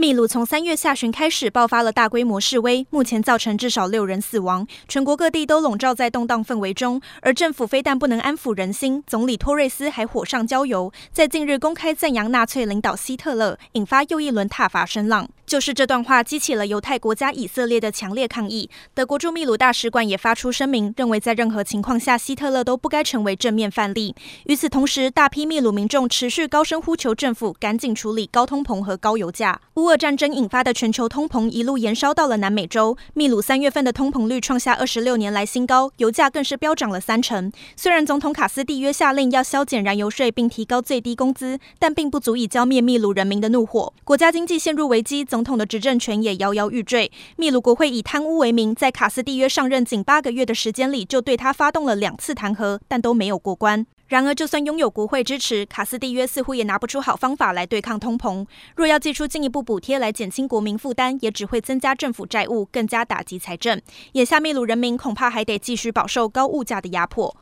秘鲁从三月下旬开始爆发了大规模示威，目前造成至少六人死亡，全国各地都笼罩在动荡氛围中。而政府非但不能安抚人心，总理托瑞斯还火上浇油，在近日公开赞扬纳粹领导希特勒，引发又一轮挞伐声浪。就是这段话激起了犹太国家以色列的强烈抗议。德国驻秘鲁大使馆也发出声明，认为在任何情况下，希特勒都不该成为正面范例。与此同时，大批秘鲁民众持续高声呼求政府赶紧处理高通膨和高油价。俄战争引发的全球通膨一路延烧到了南美洲，秘鲁三月份的通膨率创下二十六年来新高，油价更是飙涨了三成。虽然总统卡斯蒂约下令要削减燃油税并提高最低工资，但并不足以浇灭秘鲁人民的怒火。国家经济陷入危机，总统的执政权也摇摇欲坠。秘鲁国会以贪污为名，在卡斯蒂约上任仅八个月的时间里，就对他发动了两次弹劾，但都没有过关。然而，就算拥有国会支持，卡斯蒂约似乎也拿不出好方法来对抗通膨。若要祭出进一步补贴来减轻国民负担，也只会增加政府债务，更加打击财政。眼下，秘鲁人民恐怕还得继续饱受高物价的压迫。